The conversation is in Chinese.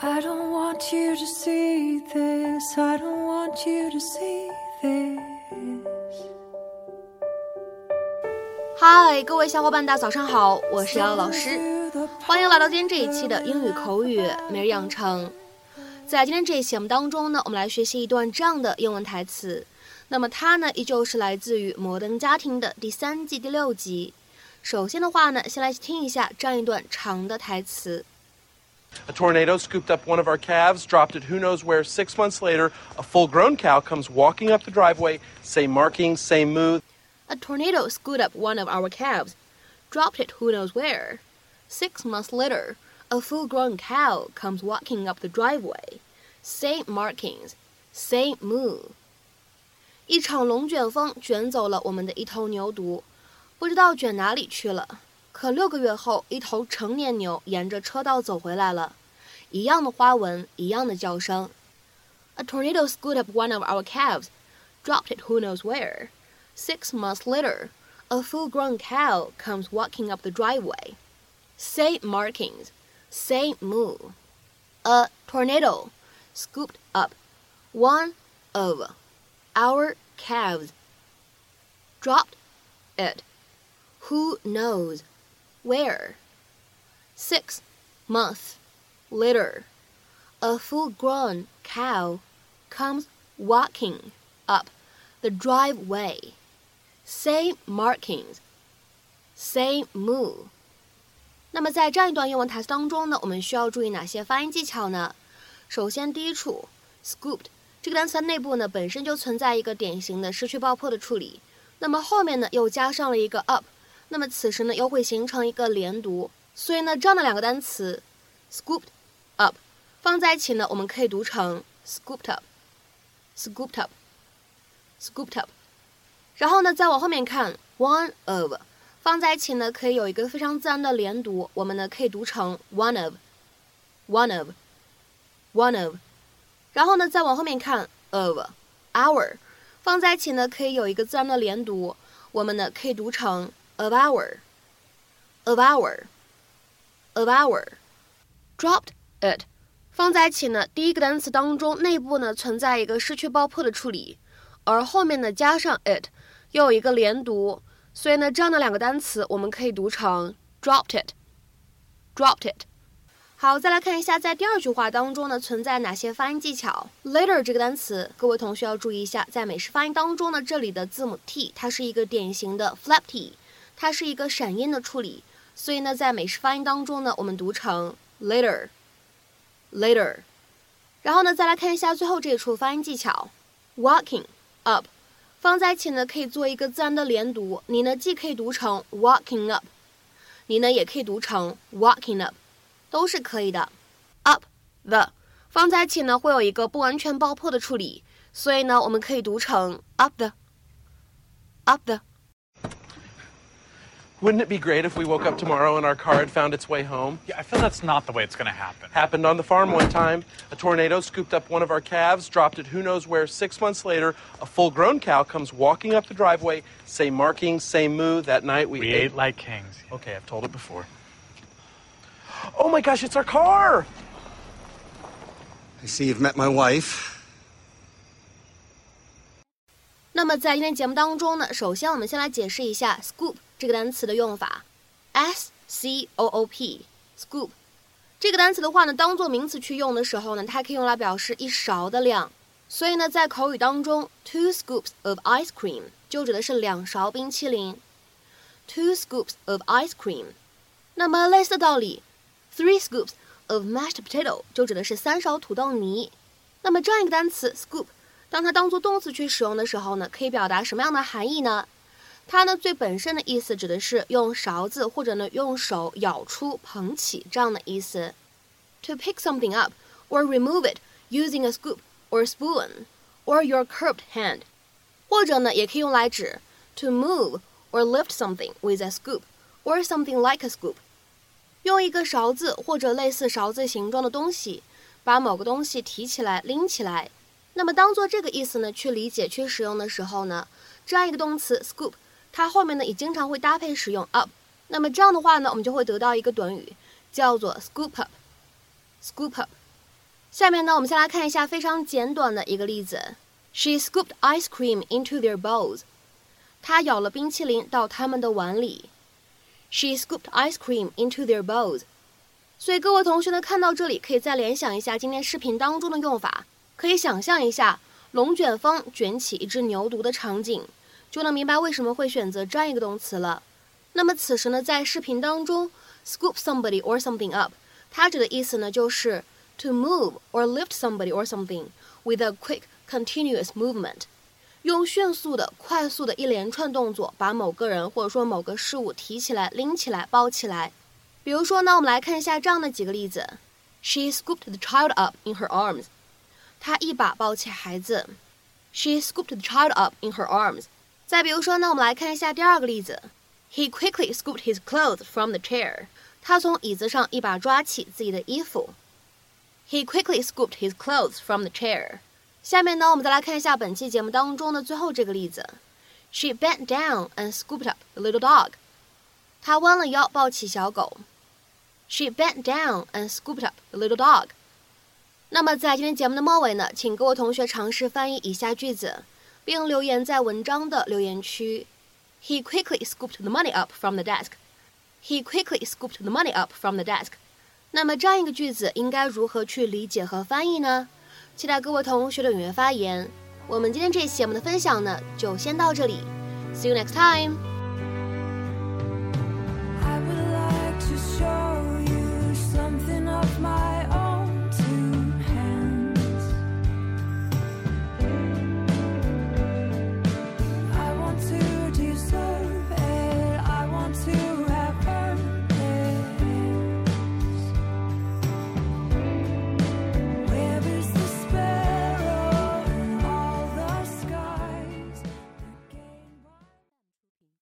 I don't want you to see this. I don't want you to see this. Hi，，各位小伙伴，大家早上好，我是瑶瑶老师，欢迎来到今天这一期的英语口语每日养成。在今天这一期节目当中呢，我们来学习一段这样的英文台词。那么它呢，依旧是来自于《摩登家庭》的第三季第六集。首先的话呢，先来听一下这样一段长的台词。A tornado scooped up one of our calves, dropped it who knows where. Six months later, a full grown cow comes walking up the driveway, same markings, same moo. A tornado scooped up one of our calves, dropped it who knows where. Six months later, a full grown cow comes walking up the driveway. Same markings, same moo. 一场龙卷风卷走了我们的一头牛犊，不知道卷哪里去了。 可六个月后，一头成年牛沿着车道走回来了，一样的花纹，一样的叫声。A tornado scooped up one of our calves, dropped it who knows where. Six months later, a full-grown cow comes walking up the driveway. Same markings, same moo. A tornado scooped up one of our calves, dropped it who knows where. Six months later, a full grown cow comes walking up the driveway. Same markings, same moo. 那么在这样一段英文台词当中呢，我们需要注意哪些发音技巧呢？首先，第一处 scooped 这个单词的内部呢本身就存在一个典型的失去爆破的处理，那么后面呢又加上了一个 up， 那么此时呢又会形成一个连读，所以呢这样的两个单词 scooped up 放在一起呢，我们可以读成 scooped up，scooped up，scooped up。然后呢再往后面看 one of 放在一起呢，可以有一个非常自然的连读，我们呢可以读成 one of，one of，one of。然后呢再往后面看 of our 放在一起呢，可以有一个自然的连读，我们呢可以读成 of our，of our，of our。dropped it 放在一起呢，第一个单词当中内部呢存在一个失去爆破的处理，而后面呢加上 it 又有一个连读，所以呢这样的两个单词我们可以读成 dropped it，dropped it。好，再来看一下在第二句话当中呢存在哪些发音技巧。later 这个单词，各位同学要注意一下，在美式发音当中呢，这里的字母 t 它是一个典型的 flap t，它是一个闪音的处理，所以呢在美式发音当中呢，我们读成 later。later，然后呢，再来看一下最后这一处发音技巧，walking up，放在一起呢，可以做一个自然的连读。你呢，既可以读成 walking up，你呢，也可以读成 walking up，都是可以的。up the 放在一起呢，会有一个不完全爆破的处理，所以呢，我们可以读成 up the，up the。Wouldn't it be great if we woke up tomorrow and our car had found its way home? Yeah, I feel that's not the way it's going to happen. Happened on the farm one time. A tornado scooped up one of our calves, dropped it who knows where. Six months later, a full grown cow comes walking up the driveway. Same markings, same moo. That night we, We ate like kings. Okay, I've told it before. Oh my gosh, it's our car! I see you've met my wife. 那么在今天节目当中呢，首先我们先来解释一下 scoop 这个单词的用法。s c o o p，scoop 这个单词的话呢，当做名词去用的时候呢，它可以用来表示一勺的量。所以呢，在口语当中，two scoops of ice cream 就指的是两勺冰淇淋。two scoops of ice cream。那么类似的道理，three scoops of mashed potato 就指的是三勺土豆泥。那么这样一个单词 scoop。当它当做动词去使用的时候呢，可以表达什么样的含义呢？它呢最本身的意思指的是用勺子或者呢用手舀出、捧起这样的意思。To pick something up or remove it using a scoop or spoon or your curved hand，或者呢也可以用来指 to move or lift something with a scoop or something like a scoop，用一个勺子或者类似勺子形状的东西把某个东西提起来、拎起来。那么当做这个意思呢去理解、去使用的时候呢，这样一个动词 scoop，它后面呢也经常会搭配使用 up。那么这样的话呢，我们就会得到一个短语，叫做 scoop up。scoop up。下面呢，我们先来看一下非常简短的一个例子。She scooped ice cream into their bowls. 她舀了冰淇淋到他们的碗里。She scooped ice cream into their bowls. 所以各位同学呢，看到这里可以再联想一下今天视频当中的用法，可以想象一下龙卷风卷起一只牛犊的场景，就能明白为什么会选择这样一个动词了。那么此时呢，在视频当中，scoop somebody or something up，它指的意思呢就是 to move or lift somebody or something with a quick continuous movement，用迅速的、快速的一连串动作把某个人或者说某个事物提起来、拎起来、抱起来。比如说呢，我们来看一下这样的几个例子：She scooped the child up in her arms，她一把抱起孩子。She scooped the child up in her arms。再比如说呢，我们来看一下第二个例子。He quickly scooped his clothes from the chair。他从椅子上一把抓起自己的衣服。He quickly scooped his clothes from the chair。下面呢，我们再来看一下本期节目当中的最后这个例子。She bent down and scooped up the little dog。她弯了腰抱起小狗。She bent down and scooped up the little dog。 那么在今天节目的末尾呢，请各位同学尝试翻译以下句子，并留言在文章的留言区。He quickly scooped the money up from the desk. He quickly scooped the money up from the desk. 那么这样一个句子应该如何去理解和翻译呢？期待各位同学的踊跃发言。我们今天这期节目的分享呢，就先到这里。See you next time.